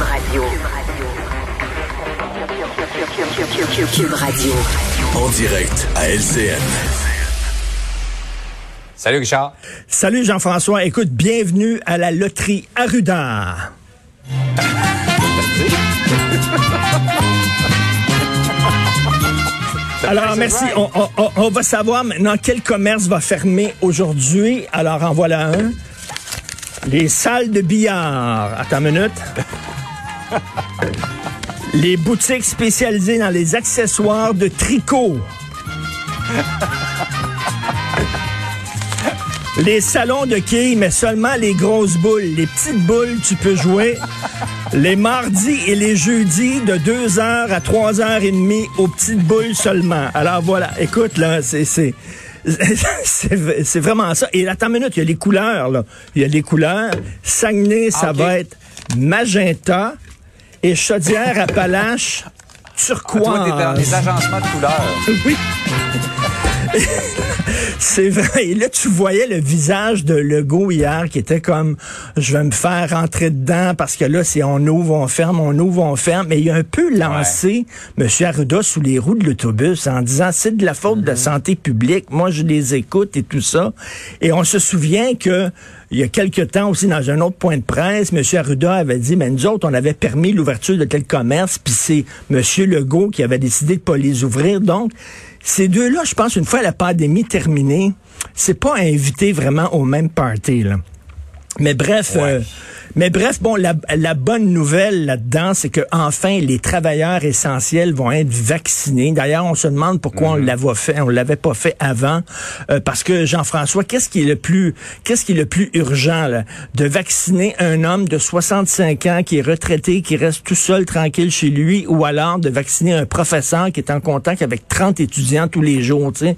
Radio. Cube Radio. En direct à LCN. Salut Richard. Salut Jean-François. Écoute, bienvenue à la loterie Arruda. Alors, merci. On, on- on va savoir maintenant quel commerce va fermer aujourd'hui. Alors, en voilà un. Les salles de billard. Attends une minute. Les boutiques spécialisées dans les accessoires de tricot. Les salons de quilles, mais seulement les grosses boules. Les petites boules, tu peux jouer les mardis et les jeudis de 2h à 3h30 aux petites boules seulement. Alors voilà, écoute, là, c'est... c'est vraiment ça. Et attends une minute, il y a les couleurs, là. Il y a les couleurs. Saguenay, ça Ah, va être magenta et Chaudière-Appalaches, turquoise. Toi, t'es dans les agencements de couleurs. Oui. C'est vrai. Et là, tu voyais le visage de Legault hier qui était comme, je vais me faire rentrer dedans parce que là, c'est on ouvre, on ferme, on ouvre, on ferme. Mais il a un peu lancé M. Arruda sous les roues de l'autobus en disant, c'est de la faute de la santé publique. Moi, je les écoute et tout ça. Et on se souvient que il y a quelque temps aussi, dans un autre point de presse, M. Arruda avait dit, mais nous autres, on avait permis l'ouverture de tel commerce, puis c'est M. Legault qui avait décidé de pas les ouvrir. Donc, ces deux-là, je pense, une fois la pandémie terminée, c'est pas invité vraiment au même party, là. Mais bref, euh, mais bref, bon, la, la bonne nouvelle là-dedans, c'est que enfin les travailleurs essentiels vont être vaccinés. D'ailleurs, on se demande pourquoi on l'avait fait, on l'avait pas fait avant, Euh, parce que Jean-François, qu'est-ce qui est le plus, qu'est-ce qui est le plus urgent là, de vacciner un homme de 65 ans qui est retraité, qui reste tout seul tranquille chez lui, ou alors de vacciner un professeur qui est en contact avec 30 étudiants tous les jours, tu sais?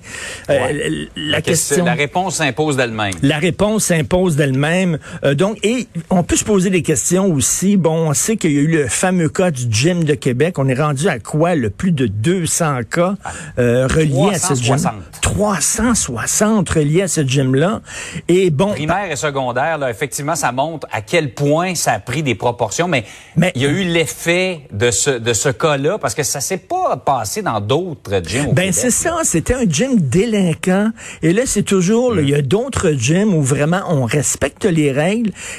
Euh, Ouais. la question. La réponse s'impose d'elle-même. La réponse s'impose d'elle-même. Euh, donc, et on peut se poser des questions aussi. Bon, on sait qu'il y a eu le fameux cas du gym de Québec. On est rendu à quoi? Le plus de 200 cas euh, reliés à ce gym. 360. 360 reliés à ce gym-là. Et bon, Primaire et secondaire, là, effectivement, ça montre à quel point ça a pris des proportions, mais, Mais- il y a eu l'effet de ce, de ce cas-là, parce que ça s'est pas passé dans d'autres gyms Ben c'est ça, c'était un gym délinquant. Et là, c'est toujours, là, il y a d'autres gyms où vraiment on respecte les règles.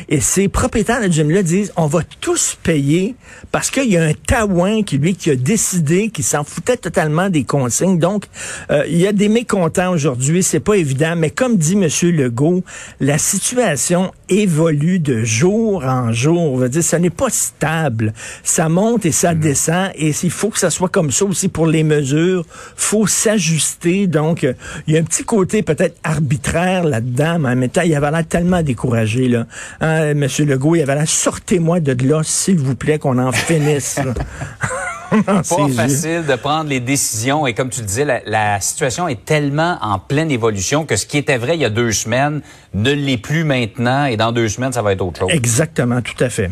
Et ces propriétaires de gym-là disent, on va tous payer parce qu'il y a un taouin qui, lui, qui a décidé, qui s'en foutait totalement des consignes. Donc, euh, il y a des mécontents aujourd'hui, c'est pas évident. Mais comme dit M. Legault, la situation évolue de jour en jour. On va dire, ça n'est pas stable. Ça monte et ça descend. Et il faut que ça soit comme ça aussi pour les mesures. faut s'ajuster. Donc, euh, il y a un petit côté peut-être arbitraire là-dedans, mais en même temps, il avait l'air tellement découragé. Là. Hein, Monsieur Legault, il avait l'air, sortez-moi de là, s'il vous plaît, qu'on en finisse. là. Pas facile de prendre les décisions et comme tu le disais, la, la situation est tellement en pleine évolution que ce qui était vrai il y a deux semaines ne l'est plus maintenant et dans deux semaines, ça va être autre chose. Exactement, tout à fait.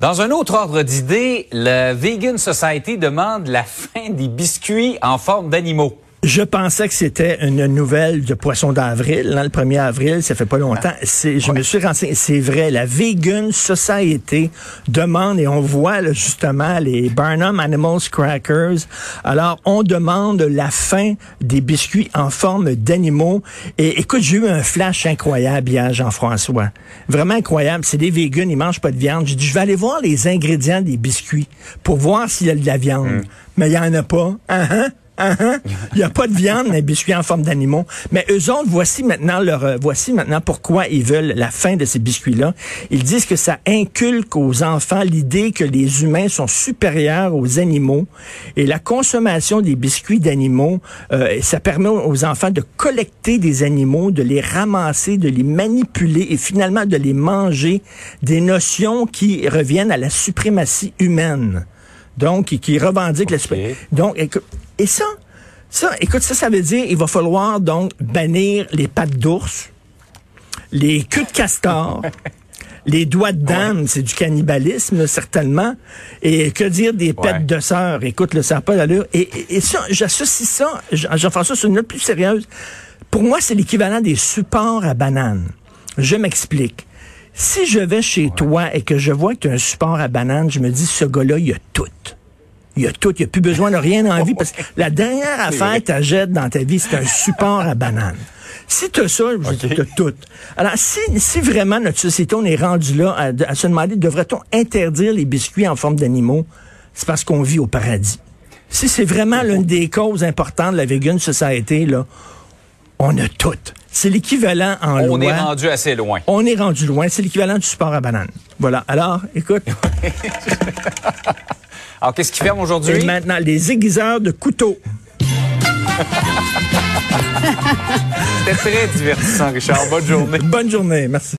Dans un autre ordre d'idée, le Vegan Society demande la fin des biscuits en forme d'animaux. Je pensais que c'était une nouvelle de Poisson d'avril, hein, le 1er avril, ça fait pas longtemps. C'est, je me suis renseigné, c'est vrai, la Vegan Society demande, et on voit là, justement les Barnum Animals Crackers, alors on demande la fin des biscuits en forme d'animaux. Et écoute, j'ai eu un flash incroyable hier, Jean-François. Vraiment incroyable. C'est des vegans, ils mangent pas de viande. J'ai dit, je vais aller voir les ingrédients des biscuits pour voir s'il y a de la viande. Mais il y en a pas. Hein, hein? Hein? Il n'y a pas de viande dans les biscuits en forme d'animaux. Mais eux autres, voici maintenant leur, euh, voici maintenant pourquoi ils veulent la fin de ces biscuits-là. Ils disent que ça inculque aux enfants l'idée que les humains sont supérieurs aux animaux et la consommation des biscuits d'animaux, euh, ça permet aux enfants de collecter des animaux, de les ramasser, de les manipuler et finalement de les manger. Des notions qui reviennent à la suprématie humaine. Donc, qui, qui revendique la Ok. suprématie. Donc, écoute, et ça, ça, écoute, ça, ça veut dire il va falloir donc bannir les pattes d'ours, les queues de castor, les doigts de dame, c'est du cannibalisme, certainement. Et que dire des Ouais. de sœur? Écoute, le ça n'a pas d'allure. Et, et, et ça, j'associe ça, Jean- Jean-François, sur une note plus sérieuse. Pour moi, c'est l'équivalent des supports à banane. Je m'explique. Si je vais chez toi et que je vois que tu as un support à banane, je me dis, ce gars-là, il a tout. Il a tout. Il a plus besoin de rien en vie parce que la dernière affaire que tu achètes dans ta vie, c'est un support à banane. Si tu as ça, tu as tout. Alors, si, si vraiment notre société, on est rendu là à, à se demander, devrait-on interdire les biscuits en forme d'animaux? C'est parce qu'on vit au paradis. Si c'est vraiment l'une des causes importantes de la vegan society, là, on a tout. C'est l'équivalent en On loi. est rendu assez loin. On est rendu loin. C'est l'équivalent du support à banane. Voilà. Alors, écoute. Alors, qu'est-ce qui ferme aujourd'hui? maintenant, les aiguiseurs de couteaux. C'était très divertissant, Richard. Bonne journée. Bonne journée. Merci.